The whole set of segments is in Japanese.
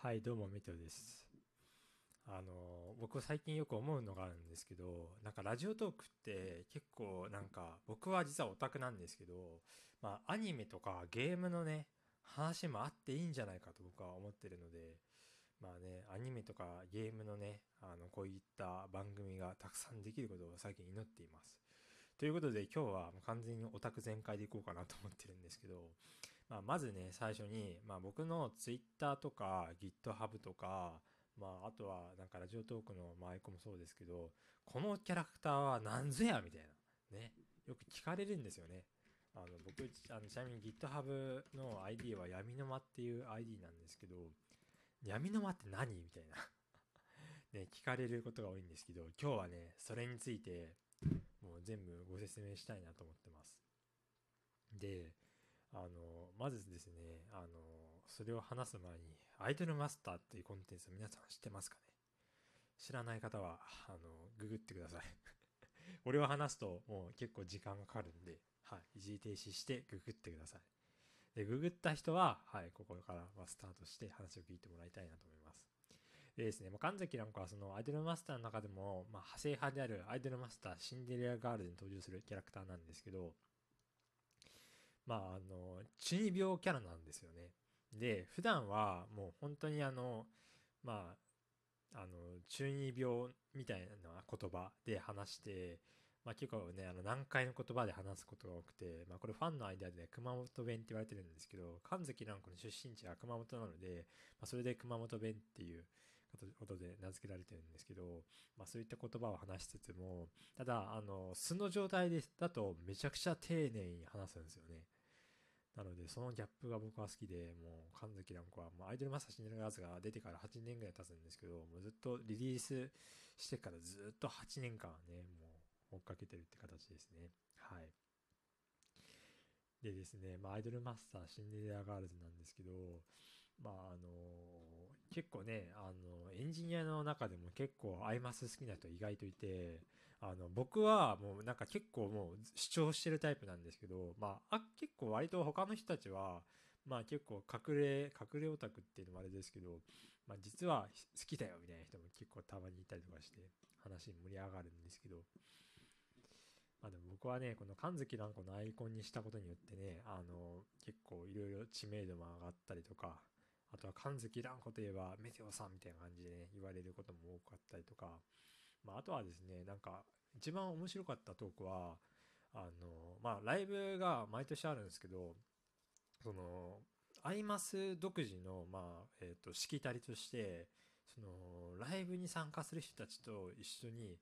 はい、どうも、メテオです。あの、僕最近よく思うのがあるんですけど、なんかラジオトークって結構なんか、僕は実はオタクなんですけど、まあアニメとかゲームのね、話もあっていいんじゃないかと僕は思ってるので、まあね、アニメとかゲームのね、あの、こういった番組がたくさんできることを最近祈っています。ということで今日は完全にオタク全開でいこうかなと思ってるんですけど、まあ、まずね、最初に、まあ、僕の Twitter とか GitHub とか、まあ、あとはなんかラジオトークのまあアイコンもそうですけど、このキャラクターは何ぞやみたいな。ね。よく聞かれるんですよね。あの僕あのちなみに GitHub の ID はやみのまっていう ID なんですけど、やみのまって何？みたいな。ね、聞かれることが多いんですけど、今日はね、それについて、もう全部ご説明したいなと思ってます。で、あの、まずですね、あの、それを話す前に、アイドルマスターっていうコンテンツ皆さん知ってますかね？知らない方は、あの、ググってください。これを話すと、もう結構時間がかかるんで、はい、一時停止してググってください。で、ググった人は、はい、ここからはスタートして話を聞いてもらいたいなと思います。でですね、まあ、神崎なんかはそのアイドルマスターの中でも、まあ、派生派であるアイドルマスターシンデレラガールズに登場するキャラクターなんですけど、まあ、あの、中二病キャラなんですよね。で、普段はもう本当にあの、まあ、あの、中二病みたいな言葉で話して、まあ結構ね、あの、難解の言葉で話すことが多くて、まあこれファンの間で熊本弁って言われてるんですけど、神崎蘭子の出身地が熊本なので、まあそれで熊本弁っていうことで名付けられてるんですけど、まあそういった言葉を話しつつも、ただ、あの、素の状態でだとめちゃくちゃ丁寧に話すんですよね。なので、そのギャップが僕は好きで、もう、神崎蘭子は、もうアイドルマスターシンデレラガーズが出てから8年ぐらい経つんですけど、もうずっとリリースしてからずっと8年間ね、もう追っかけてるって形ですね。はい。でですね、まあ、アイドルマスターシンデレラガールズなんですけど、まあ、あの、結構ね、あの、エンジニアの中でも結構アイマス好きな人意外といて、あの、僕はもうなんか結構もう主張してるタイプなんですけど、まあ、あ結構割と他の人たちは、まあ結構隠れ、隠れオタクっていうのもあれですけど、まあ実は好きだよみたいな人も結構たまにいたりとかして話盛り上がるんですけど、まあでも僕はね、この神崎蘭子のアイコンにしたことによってね、あの、結構いろいろ知名度も上がったりとか、あとは神崎蘭子といえばメテオさんみたいな感じでね、言われることも多かったりとか、まああとはですね、なんか一番面白かったトークは、あの、まあライブが毎年あるんですけど、その、アイマス独自の、まあ、えっ、と、しきたりとして、その、ライブに参加する人たちと一緒に、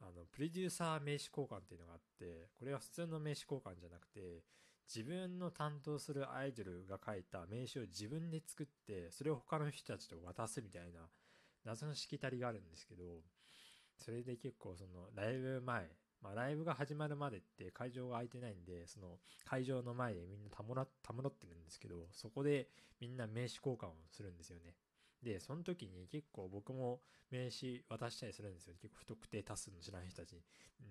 あの、プロデューサー名刺交換っていうのがあって、これは普通の名刺交換じゃなくて、自分の担当するアイドルが書いた名刺を自分で作って、それを他の人たちと渡すみたいな、謎のしきたりがあるんですけど、それで結構その、ライブ前、まあライブが始まるまでって会場が空いてないんで、その会場の前でみんなたむら、たむろってるんですけど、そこでみんな名刺交換をするんですよね。で、その時に結構僕も名刺渡したりするんですよ。結構不特定多数の知らない人たちに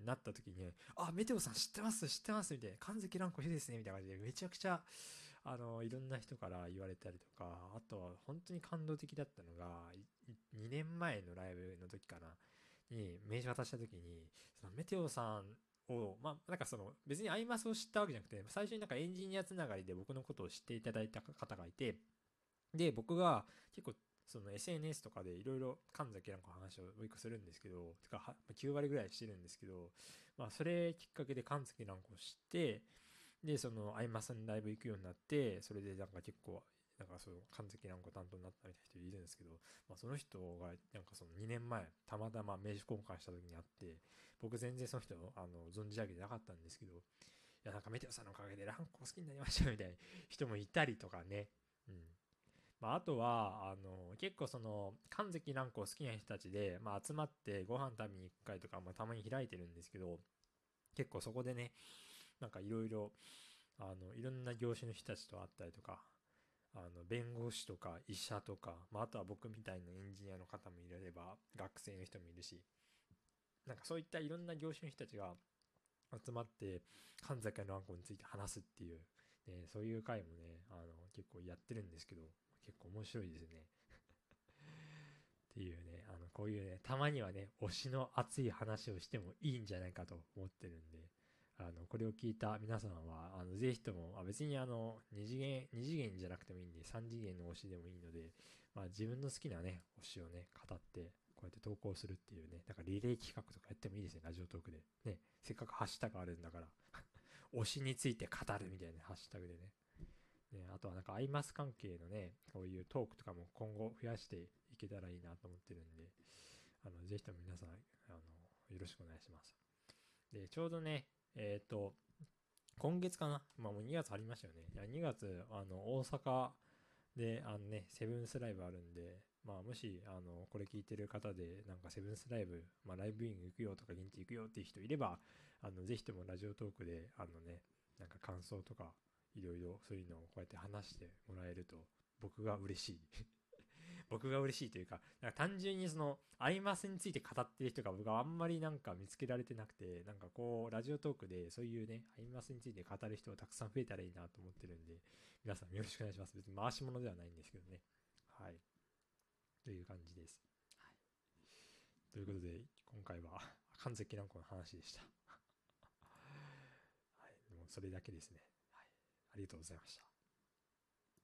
なった時に、あ、メテオさん知ってます知ってますみたいな。神崎蘭子いいですねみたいな感じで、めちゃくちゃ、あの、いろんな人から言われたりとか、あとは本当に感動的だったのが、2年前のライブの時かな。に名刺渡した時に、そのメテオさんを、まあ、なんかその、別にアイマスを知ったわけじゃなくて、最初になんかエンジニアつながりで僕のことを知っていただいた方がいて、で、僕が結構、その SNS とかでいろいろ神崎なんか話をよくするんですけど、てか9割ぐらいしてるんですけど、まあそれきっかけで神崎なんかを知って、で、そのアイマスのライブ行くようになって、それでなんか結構なんかそう、神崎なんか担当になったみたいな人いるんですけど、まあその人が、なんかその2年前、たまたま名刺交換した時に会って、僕全然その人、あの、存じ上げてなかったんですけど、いや、なんかメテオさんのおかげでランコ好きになりましたみたいな人もいたりとかね。うん。まああとは、あの、結構その、神崎蘭子好きな人たちで、まあ集まってご飯食べに行く会とか、まあたまに開いてるんですけど、結構そこでね、なんかいろいろ、あの、いろんな業種の人たちと会ったりとか、あの弁護士とか医者とか、まあ、あとは僕みたいなエンジニアの方もいれば学生の人もいるしなんかそういったいろんな業種の人たちが集まって神崎のあんこについて話すっていう、ね、そういう回もねあの結構やってるんですけど結構面白いですね。っていうね、あの、こういうね、たまにはね、推しの熱い話をしてもいいんじゃないかと思ってるんで、あの、これを聞いた皆さんは、あの、ぜひとも、あ別にあの、二次元、二次元じゃなくてもいいんで、三次元の推しでもいいので、まあ自分の好きなね、推しをね、語って、こうやって投稿するっていうね、だかリレー企画とかやってもいいですね、ラジオトークで。ね、せっかくハッシュタグあるんだから 推しについて語るみたいなハッシュタグでね。ね、あとはなんかアイマス関係のね、こういうトークとかも今後増やしていけたらいいなと思ってるんで、あの、ぜひとも皆さん、あの、よろしくお願いします。で、ちょうどね、えっ、ー、と、今月かな？まあもう2月ありましたよね。いや、2月、あの、大阪で、あのね、セブンスライブあるんで、まあもし、あの、これ聞いてる方で、なんかセブンスライブ、まあライブイング行くよとか現地行くよっていう人いれば、あの、ぜひともラジオトークで、あのね、なんか感想とか、いろいろそういうのをこうやって話してもらえると、僕が嬉しい僕が嬉しいというか、なんか単純にその、アイマスについて語ってる人が僕はあんまりなんか見つけられてなくて、なんかこう、ラジオトークでそういうね、アイマスについて語る人がたくさん増えたらいいなと思ってるんで、皆さんよろしくお願いします。別に回し物ではないんですけどね。はい。という感じです。はい。ということで、今回は、神崎蘭子の話でした。はい。もうそれだけですね。はい。ありがとうございました。